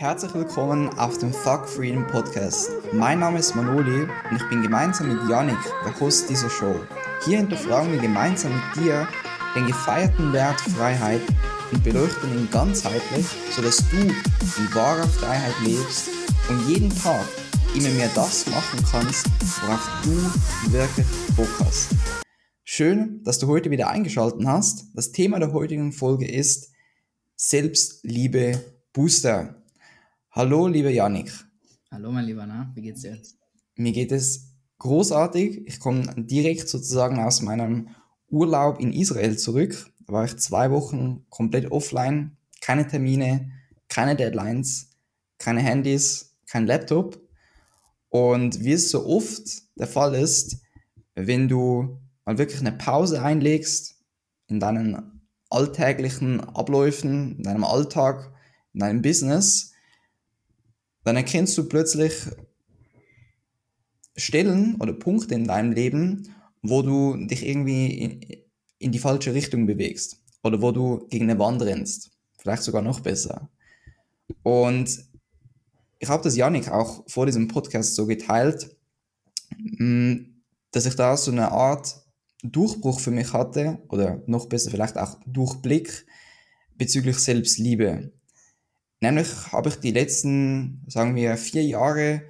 Herzlich willkommen auf dem Fuck Freedom Podcast. Mein Name ist Manoli und ich bin gemeinsam mit Yannick der Host dieser Show. Hier hinterfragen wir gemeinsam mit dir den gefeierten Wert Freiheit und beleuchten ihn ganzheitlich, sodass du in wahrer Freiheit lebst und jeden Tag immer mehr das machen kannst, worauf du wirklich Bock hast. Schön, dass du heute wieder eingeschaltet hast. Das Thema der heutigen Folge ist Selbstliebe Booster. Hallo, lieber Janik. Hallo, mein Lieber, na? Wie geht's dir? Mir geht es großartig. Ich komme direkt sozusagen aus meinem Urlaub in Israel zurück. Da war ich zwei Wochen komplett offline, keine Termine, keine Deadlines, keine Handys, kein Laptop. Und wie es so oft der Fall ist, wenn du mal wirklich eine Pause einlegst in deinen alltäglichen Abläufen, in deinem Alltag, in deinem Business, dann erkennst du plötzlich Stellen oder Punkte in deinem Leben, wo du dich irgendwie in, in die falsche Richtung bewegst oder wo du gegen eine Wand rennst. Vielleicht sogar noch besser. Und ich habe das Janik auch vor diesem Podcast so geteilt, mm, dass ich da so eine Art Durchbruch für mich hatte oder noch besser vielleicht auch Durchblick bezüglich Selbstliebe. Nämlich habe ich die letzten, sagen wir, vier Jahre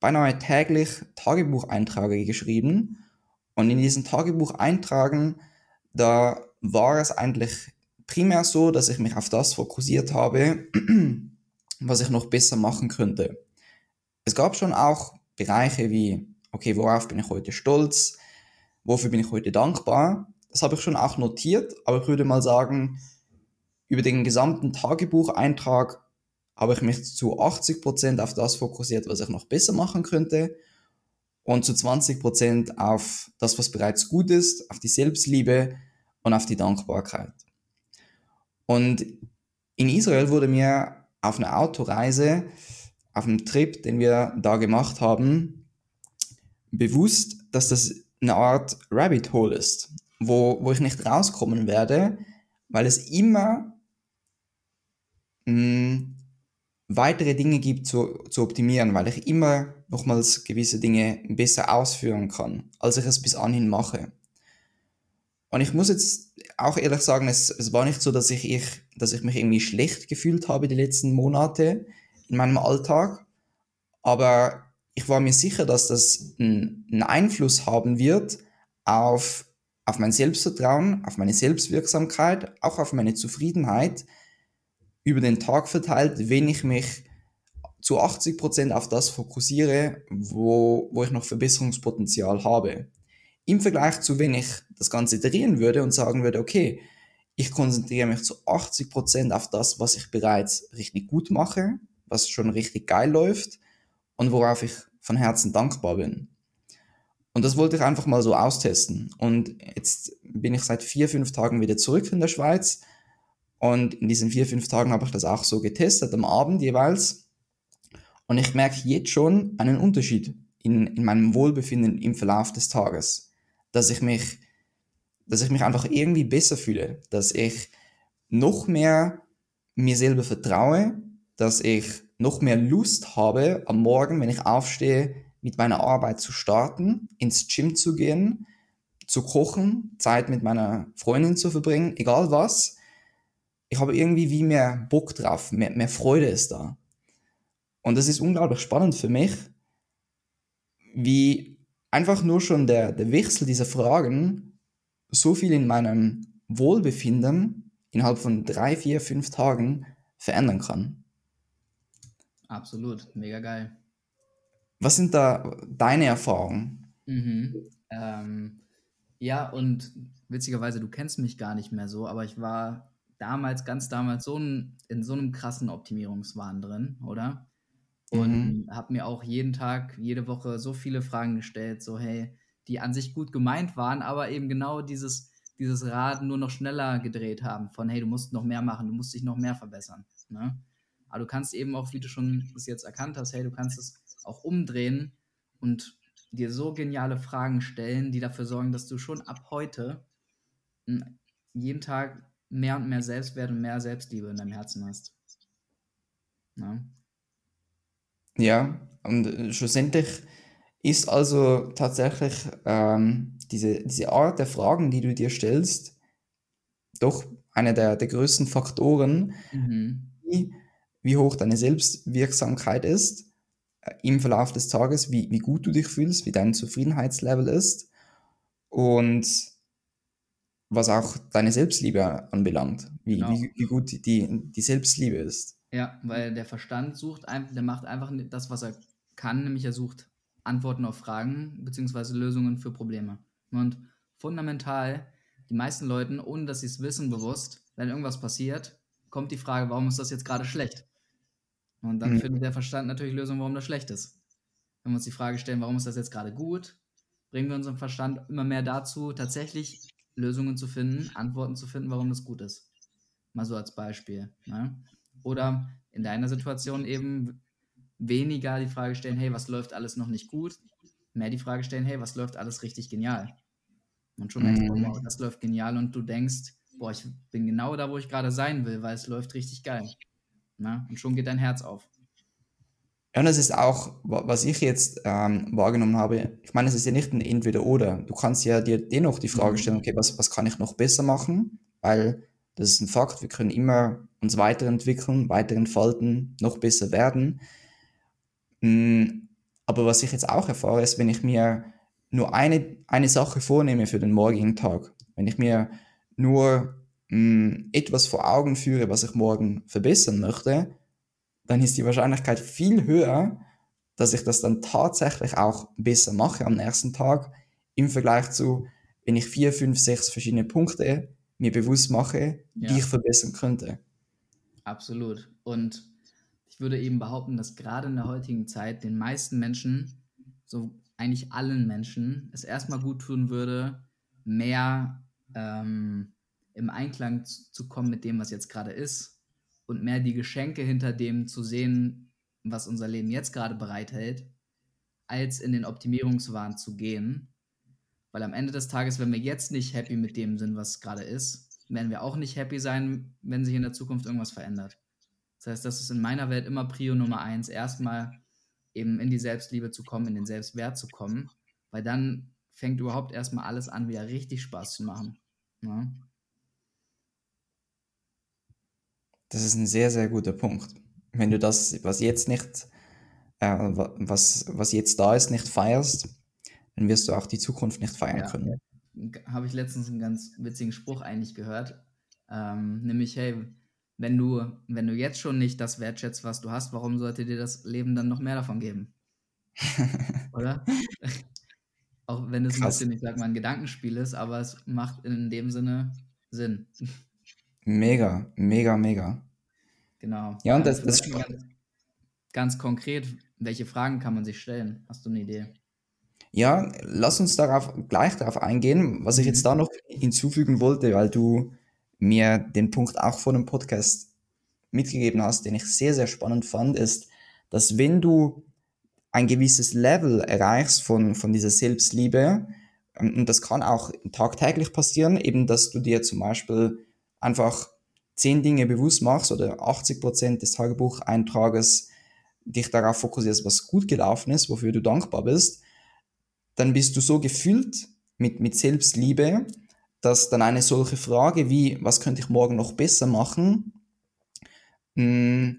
beinahe täglich Tagebucheinträge geschrieben. Und in diesen Tagebucheintragen, da war es eigentlich primär so, dass ich mich auf das fokussiert habe, was ich noch besser machen könnte. Es gab schon auch Bereiche wie, okay, worauf bin ich heute stolz? Wofür bin ich heute dankbar? Das habe ich schon auch notiert, aber ich würde mal sagen, über den gesamten Tagebucheintrag habe ich mich zu 80% auf das fokussiert, was ich noch besser machen könnte und zu 20% auf das, was bereits gut ist, auf die Selbstliebe und auf die Dankbarkeit. Und in Israel wurde mir auf einer Autoreise, auf einem Trip, den wir da gemacht haben, bewusst, dass das eine Art Rabbit Hole ist, wo, wo ich nicht rauskommen werde, weil es immer mh, weitere Dinge gibt zu, zu optimieren, weil ich immer nochmals gewisse Dinge besser ausführen kann, als ich es bis anhin mache. Und ich muss jetzt auch ehrlich sagen, es, es war nicht so, dass ich, ich, dass ich mich irgendwie schlecht gefühlt habe die letzten Monate in meinem Alltag, aber ich war mir sicher, dass das einen Einfluss haben wird auf, auf mein Selbstvertrauen, auf meine Selbstwirksamkeit, auch auf meine Zufriedenheit, über den Tag verteilt, wenn ich mich zu 80 Prozent auf das fokussiere, wo, wo ich noch Verbesserungspotenzial habe. Im Vergleich zu, wenn ich das Ganze drehen würde und sagen würde, okay, ich konzentriere mich zu 80 Prozent auf das, was ich bereits richtig gut mache, was schon richtig geil läuft und worauf ich von Herzen dankbar bin. Und das wollte ich einfach mal so austesten. Und jetzt bin ich seit vier, fünf Tagen wieder zurück in der Schweiz und in diesen vier, fünf Tagen habe ich das auch so getestet, am Abend jeweils. Und ich merke jetzt schon einen Unterschied in, in meinem Wohlbefinden im Verlauf des Tages. Dass ich mich, dass ich mich einfach irgendwie besser fühle, dass ich noch mehr mir selber vertraue, dass ich noch mehr Lust habe, am Morgen, wenn ich aufstehe, mit meiner Arbeit zu starten, ins Gym zu gehen, zu kochen, Zeit mit meiner Freundin zu verbringen, egal was ich habe irgendwie wie mehr Bock drauf, mehr, mehr Freude ist da. Und das ist unglaublich spannend für mich, wie einfach nur schon der, der Wechsel dieser Fragen so viel in meinem Wohlbefinden innerhalb von drei, vier, fünf Tagen verändern kann. Absolut, mega geil. Was sind da deine Erfahrungen? Mhm. Ähm, ja, und witzigerweise, du kennst mich gar nicht mehr so, aber ich war damals, ganz damals, so ein, in so einem krassen Optimierungswahn drin, oder? Und mhm. habe mir auch jeden Tag, jede Woche so viele Fragen gestellt, so hey, die an sich gut gemeint waren, aber eben genau dieses, dieses Rad nur noch schneller gedreht haben, von hey, du musst noch mehr machen, du musst dich noch mehr verbessern. Ne? Aber du kannst eben auch, wie du schon es jetzt erkannt hast, hey, du kannst es auch umdrehen und dir so geniale Fragen stellen, die dafür sorgen, dass du schon ab heute jeden Tag mehr und mehr Selbstwert und mehr Selbstliebe in deinem Herzen hast. Ne? Ja, und äh, schlussendlich ist also tatsächlich ähm, diese, diese Art der Fragen, die du dir stellst, doch einer der, der größten Faktoren, Mhm. wie, wie hoch deine Selbstwirksamkeit ist äh, im Verlauf des Tages, wie, wie gut du dich fühlst, wie dein Zufriedenheitslevel ist und was auch deine Selbstliebe anbelangt, wie, Genau. wie, wie gut die, die Selbstliebe ist. Ja, weil der Verstand sucht, der macht einfach das, was er kann, nämlich er sucht Antworten auf Fragen beziehungsweise Lösungen für Probleme. Und fundamental, die meisten Leuten, ohne dass sie es wissen bewusst, wenn irgendwas passiert, kommt die Frage, warum ist das jetzt gerade schlecht? Und dann Mhm. findet der Verstand natürlich Lösungen, warum das schlecht ist. Wenn wir uns die Frage stellen, warum ist das jetzt gerade gut, bringen wir unseren Verstand immer mehr dazu, tatsächlich Lösungen zu finden, Antworten zu finden, warum das gut ist. Mal so als Beispiel. Ne? Oder in deiner Situation eben weniger die Frage stellen, hey, was läuft alles noch nicht gut? Mehr die Frage stellen, hey, was läuft alles richtig genial? Und schon merkst du, Mhm. wow, das läuft genial und du denkst, boah, ich bin genau da, wo ich gerade sein will, weil es läuft richtig geil. Na? Und schon geht dein Herz auf. Ja, und das ist auch, wa- was ich jetzt ähm, wahrgenommen habe. Ich meine, es ist ja nicht ein Entweder-Oder. Du kannst ja dir dennoch die Frage Mhm. stellen, okay, was, was kann ich noch besser machen? Weil das ist ein Fakt, wir können immer uns weiterentwickeln, weiterentfalten, noch besser werden. Mm, Aber was ich jetzt auch erfahre, ist, wenn ich mir nur eine, eine Sache vornehme für den morgigen Tag, wenn ich mir nur mm, etwas vor Augen führe, was ich morgen verbessern möchte, dann ist die Wahrscheinlichkeit viel höher, dass ich das dann tatsächlich auch besser mache am nächsten Tag, im Vergleich zu, wenn ich vier, fünf, sechs verschiedene Punkte mir bewusst mache, die Ja. ich verbessern könnte. Absolut. Und ich würde eben behaupten, dass gerade in der heutigen Zeit den meisten Menschen, so eigentlich allen Menschen, es erstmal gut tun würde, mehr ähm, im Einklang zu kommen mit dem, was jetzt gerade ist und mehr die Geschenke hinter dem zu sehen, was unser Leben jetzt gerade bereithält, als in den Optimierungswahn zu gehen. Weil am Ende des Tages, wenn wir jetzt nicht happy mit dem sind, was gerade ist, werden wir auch nicht happy sein, wenn sich in der Zukunft irgendwas verändert. Das heißt, das ist in meiner Welt immer Prio Nummer eins, erstmal eben in die Selbstliebe zu kommen, in den Selbstwert zu kommen, weil dann fängt überhaupt erstmal alles an, wieder richtig Spaß zu machen. Ja? Das ist ein sehr, sehr guter Punkt. Wenn du das, was jetzt nicht, äh, wa- was, was jetzt da ist, nicht feierst, dann wirst du auch die Zukunft nicht feiern Ja. können. Habe ich letztens einen ganz witzigen Spruch eigentlich gehört, ähm, nämlich, hey, wenn du, wenn du jetzt schon nicht das wertschätzt, was du hast, warum sollte dir das Leben dann noch mehr davon geben? Oder? Auch wenn es ein bisschen, ich sag mal, ein Gedankenspiel ist, aber es macht in dem Sinne Sinn. Mega, mega, mega. Genau. Ja, und das, das mal ganz, ganz konkret, welche Fragen kann man sich stellen? Hast du eine Idee? Ja, lass uns darauf gleich darauf eingehen, was ich jetzt da noch hinzufügen wollte, weil du mir den Punkt auch vor dem Podcast mitgegeben hast, den ich sehr, sehr spannend fand, ist, dass wenn du ein gewisses Level erreichst von, von dieser Selbstliebe, ähm, und das kann auch tagtäglich passieren, eben, dass du dir zum Beispiel einfach zehn Dinge bewusst machst oder 80 Prozent des Tagebucheintrages dich darauf fokussierst, was gut gelaufen ist, wofür du dankbar bist, dann bist du so gefüllt mit, mit Selbstliebe, dass dann eine solche Frage wie, was könnte ich morgen noch besser machen, mh,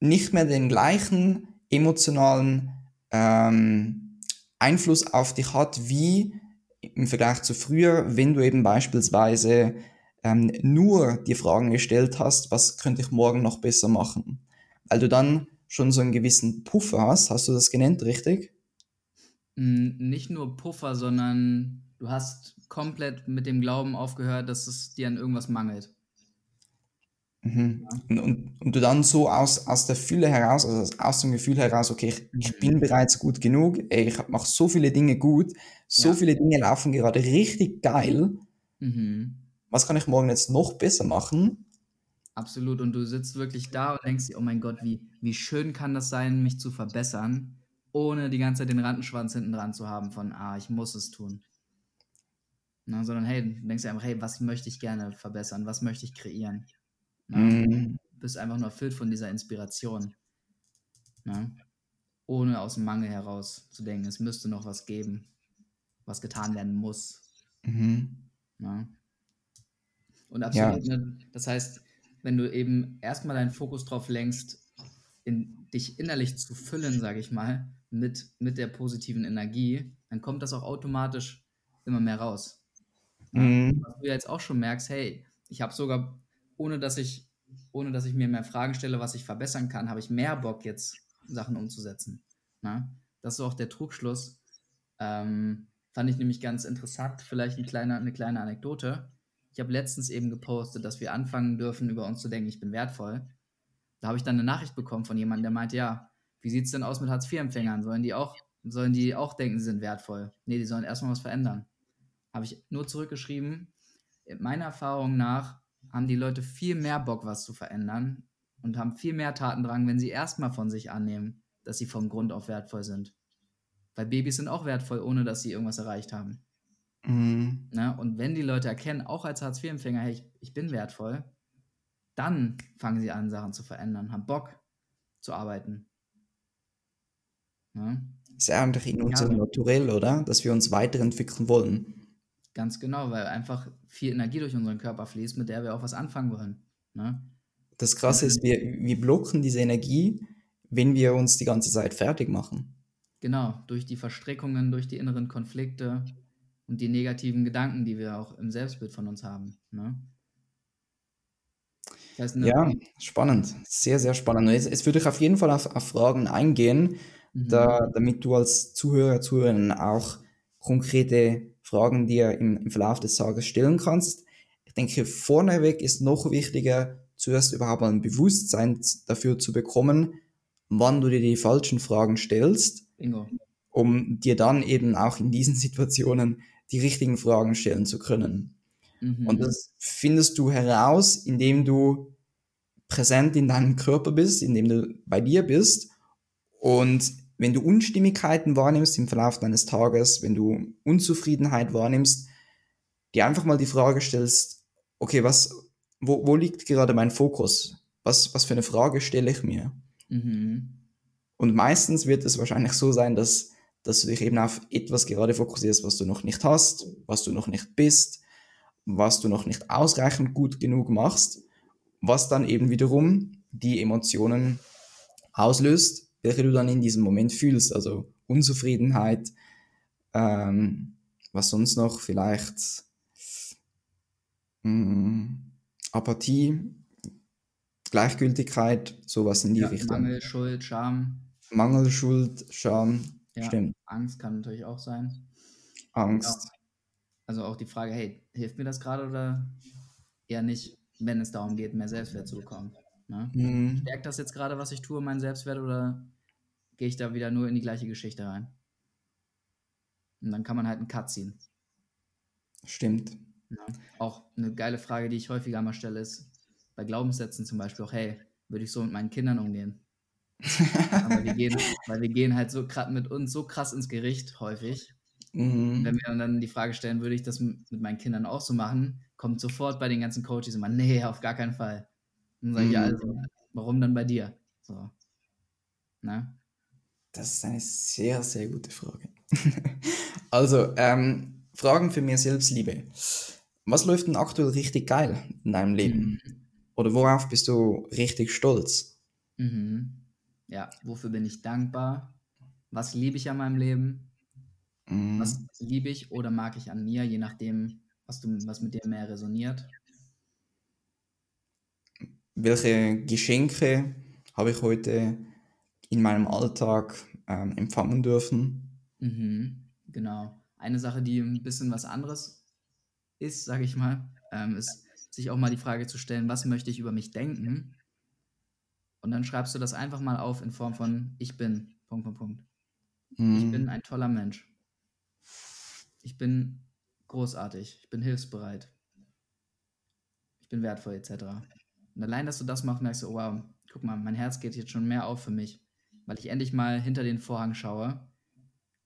nicht mehr den gleichen emotionalen ähm, Einfluss auf dich hat, wie im Vergleich zu früher, wenn du eben beispielsweise ähm, nur die Fragen gestellt hast, was könnte ich morgen noch besser machen. Weil du dann schon so einen gewissen Puffer hast, hast du das genannt, richtig? Mm, Nicht nur Puffer, sondern du hast komplett mit dem Glauben aufgehört, dass es dir an irgendwas mangelt. Mhm. Und, und, und du dann so aus, aus der Fülle heraus, also aus dem Gefühl heraus, okay, ich, ich Mhm. bin bereits gut genug, ey, ich mache so viele Dinge gut, so Ja. viele Dinge laufen gerade richtig geil, Mhm. Was kann ich morgen jetzt noch besser machen? Absolut. Und du sitzt wirklich da und denkst dir, oh mein Gott, wie, wie schön kann das sein, mich zu verbessern, ohne die ganze Zeit den Rattenschwanz hinten dran zu haben von, ah, ich muss es tun. Na, sondern hey, du denkst dir einfach, hey, was möchte ich gerne verbessern? Was möchte ich kreieren? Ja. Mm, bist einfach nur erfüllt von dieser Inspiration. Ne? Ohne aus dem Mangel heraus zu denken, es müsste noch was geben, was getan werden muss. Mhm. Ne? Und absolut, ja. ne, das heißt, wenn du eben erstmal deinen Fokus drauf lenkst, in, dich innerlich zu füllen, sage ich mal, mit, mit der positiven Energie, dann kommt das auch automatisch immer mehr raus. Mhm. Was du jetzt auch schon merkst, hey, ich habe sogar, ohne dass ich, ohne dass ich mir mehr Fragen stelle, was ich verbessern kann, habe ich mehr Bock, jetzt Sachen umzusetzen. Na? Das ist auch der Trugschluss. Ähm, fand ich nämlich ganz interessant. Vielleicht ein kleiner, eine kleine Anekdote. Ich habe letztens eben gepostet, dass wir anfangen dürfen, über uns zu denken, ich bin wertvoll. Da habe ich dann eine Nachricht bekommen von jemandem, der meint, ja, wie sieht es denn aus mit Hartz-IV-Empfängern? Sollen die auch, sollen die auch denken, sie sind wertvoll? Nee, die sollen erstmal was verändern. Habe ich nur zurückgeschrieben. Meiner Erfahrung nach haben die Leute viel mehr Bock, was zu verändern und haben viel mehr Tatendrang, wenn sie erstmal von sich annehmen, dass sie vom Grund auf wertvoll sind. Weil Babys sind auch wertvoll, ohne dass sie irgendwas erreicht haben. Mhm. Ne? Und wenn die Leute erkennen, auch als Hartz-IV-Empfänger, hey, ich, ich bin wertvoll, dann fangen sie an, Sachen zu verändern, haben Bock zu arbeiten. Ja? Ist ja eigentlich in unserem ja. Naturell, oder? Dass wir uns weiterentwickeln wollen. Ganz genau, weil einfach viel Energie durch unseren Körper fließt, mit der wir auch was anfangen wollen. Ne? Das Krasse ist, wir, wir blocken diese Energie, wenn wir uns die ganze Zeit fertig machen. Genau, durch die Verstrickungen, durch die inneren Konflikte und die negativen Gedanken, die wir auch im Selbstbild von uns haben. Ne? Das heißt, ja, spannend. Sehr, sehr spannend. Und jetzt, jetzt würde ich auf jeden Fall auf, auf Fragen eingehen, mhm. da, damit du als Zuhörer, Zuhörerin auch konkrete Fragen dir im, im Verlauf des Tages stellen kannst. Ich denke, vorneweg ist noch wichtiger, zuerst überhaupt ein Bewusstsein dafür zu bekommen, wann du dir die falschen Fragen stellst, Bingo. um dir dann eben auch in diesen Situationen die richtigen Fragen stellen zu können. Mhm. Und das findest du heraus, indem du präsent in deinem Körper bist, indem du bei dir bist. Und wenn du Unstimmigkeiten wahrnimmst im Verlauf deines Tages, wenn du Unzufriedenheit wahrnimmst, dir einfach mal die Frage stellst, okay, was, wo, wo liegt gerade mein Fokus? Was, was für eine Frage stelle ich mir? Mhm. Und meistens wird es wahrscheinlich so sein, dass, dass du dich eben auf etwas gerade fokussierst, was du noch nicht hast, was du noch nicht bist, was du noch nicht ausreichend gut genug machst, was dann eben wiederum die Emotionen auslöst, welche du dann in diesem Moment fühlst. Also Unzufriedenheit, ähm, was sonst noch vielleicht mh, mm, Apathie, Gleichgültigkeit, sowas in die ja, Richtung. Mangel, Schuld, Scham. Mangel, Schuld, Scham, ja, stimmt. Angst kann natürlich auch sein. Angst. Ja. Also auch die Frage, hey, hilft mir das gerade oder eher nicht, wenn es darum geht, mehr Selbstwert zu bekommen? Ne? Mhm. Stärkt das jetzt gerade, was ich tue, meinen Selbstwert oder gehe ich da wieder nur in die gleiche Geschichte rein? Und dann kann man halt einen Cut ziehen. Stimmt. Ja. Auch eine geile Frage, die ich häufiger mal stelle, ist bei Glaubenssätzen zum Beispiel auch, hey, würde ich so mit meinen Kindern umgehen? Aber wir gehen, weil wir gehen halt so mit uns so krass ins Gericht häufig, Mhm. Wenn wir dann die Frage stellen, würde ich das mit meinen Kindern auch so machen, kommt sofort bei den ganzen Coaches immer, nee, auf gar keinen Fall. Und dann sage ich, ja, also, mhm. warum dann bei dir? So. Ne? Das ist eine sehr, sehr gute Frage. also, ähm, Fragen für mehr Selbstliebe. Was läuft denn aktuell richtig geil in deinem Leben? Mhm. Oder worauf bist du richtig stolz? Mhm. Ja, wofür bin ich dankbar? Was liebe ich an meinem Leben? Mhm. Was liebe ich oder mag ich an mir, je nachdem, was, du, was mit dir mehr resoniert. Welche Geschenke habe ich heute in meinem Alltag ähm, empfangen dürfen? Mhm, genau. Eine Sache, die ein bisschen was anderes ist, sage ich mal, ähm, ist sich auch mal die Frage zu stellen, was möchte ich über mich denken? Und dann schreibst du das einfach mal auf in Form von ich bin, Punkt, Punkt, Punkt. Mhm. Ich bin ein toller Mensch ich bin großartig, ich bin hilfsbereit, ich bin wertvoll etc. Und allein, dass du das machst, merkst du, oh, wow, guck mal, mein Herz geht jetzt schon mehr auf für mich, weil ich endlich mal hinter den Vorhang schaue,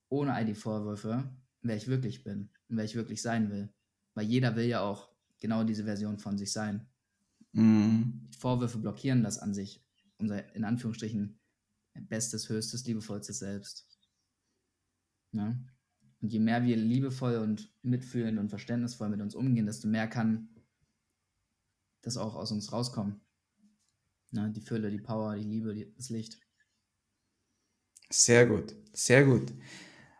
ohne all die Vorwürfe, wer ich wirklich bin und wer ich wirklich sein will. Weil jeder will ja auch genau diese Version von sich sein. Mhm. Vorwürfe blockieren das an sich, unser in Anführungsstrichen bestes, höchstes, liebevollstes Selbst. Ne? Und je mehr wir liebevoll und mitfühlend und verständnisvoll mit uns umgehen, desto mehr kann das auch aus uns rauskommen. Ne? Die Fülle, die Power, die Liebe, die, das Licht. Sehr gut, sehr gut.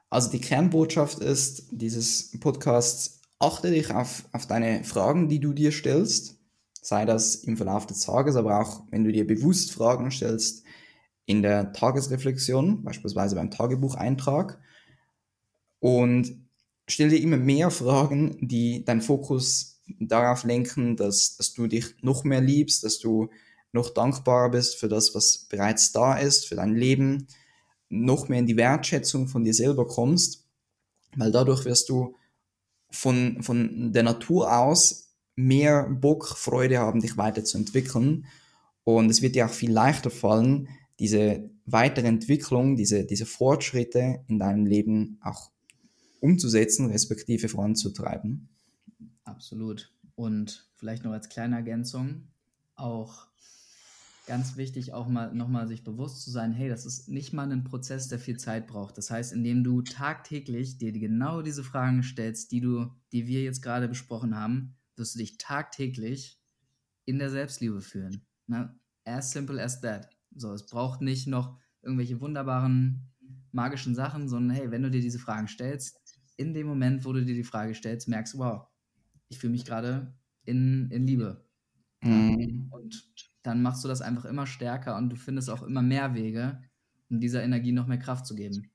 Also die Kernbotschaft ist dieses Podcasts, achte dich auf, auf deine Fragen, die du dir stellst, sei das im Verlauf des Tages, aber auch wenn du dir bewusst Fragen stellst in der Tagesreflexion, beispielsweise beim Tagebucheintrag. Und stell dir immer mehr Fragen, die deinen Fokus darauf lenken, dass, dass du dich noch mehr liebst, dass du noch dankbarer bist für das, was bereits da ist, für dein Leben, noch mehr in die Wertschätzung von dir selber kommst, weil dadurch wirst du von, von der Natur aus mehr Bock, Freude haben, dich weiterzuentwickeln. Und es wird dir auch viel leichter fallen, diese weitere Entwicklung, diese, diese Fortschritte in deinem Leben auch umzusetzen, respektive voranzutreiben. Absolut. Und vielleicht noch als kleine Ergänzung, auch ganz wichtig, auch mal nochmal sich bewusst zu sein, hey, das ist nicht mal ein Prozess, der viel Zeit braucht. Das heißt, indem du tagtäglich dir genau diese Fragen stellst, die du, die wir jetzt gerade besprochen haben, wirst du dich tagtäglich in der Selbstliebe fühlen. Ne? As simple as that. So, es braucht nicht noch irgendwelche wunderbaren magischen Sachen, sondern hey, wenn du dir diese Fragen stellst, in dem Moment, wo du dir die Frage stellst, merkst du, wow, ich fühle mich gerade in, in Liebe. Mhm. Und dann machst du das einfach immer stärker und du findest auch immer mehr Wege, um dieser Energie noch mehr Kraft zu geben.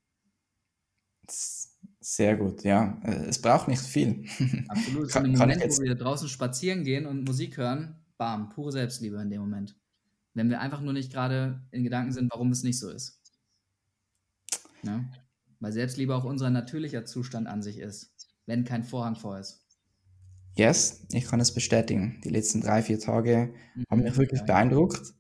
Sehr gut, ja. Äh, es braucht nicht viel. Absolut. kann, in dem Moment, wo wir draußen spazieren gehen und Musik hören, bam, pure Selbstliebe in dem Moment. Wenn wir einfach nur nicht gerade in Gedanken sind, warum es nicht so ist. Ja? Weil Selbstliebe auch unser natürlicher Zustand an sich ist, wenn kein Vorhang vor ist. Yes, ich kann es bestätigen. Die letzten drei, vier Tage mhm, haben mich wirklich ja. beeindruckt.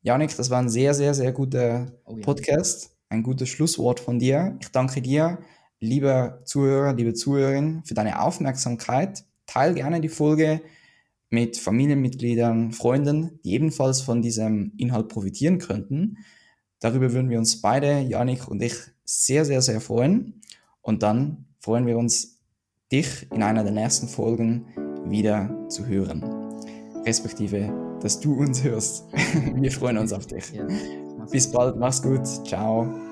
Janik, das war ein sehr, sehr, sehr guter oh, ja. Podcast. Ein gutes Schlusswort von dir. Ich danke dir, lieber Zuhörer, liebe Zuhörerin, für deine Aufmerksamkeit. Teil gerne die Folge mit Familienmitgliedern, Freunden, die ebenfalls von diesem Inhalt profitieren könnten. Darüber würden wir uns beide, Janik und ich, sehr, sehr, sehr freuen. Und dann freuen wir uns, dich in einer der nächsten Folgen wieder zu hören. Respektive, dass du uns hörst. wir freuen uns auf dich. Bis bald, mach's gut. Ciao.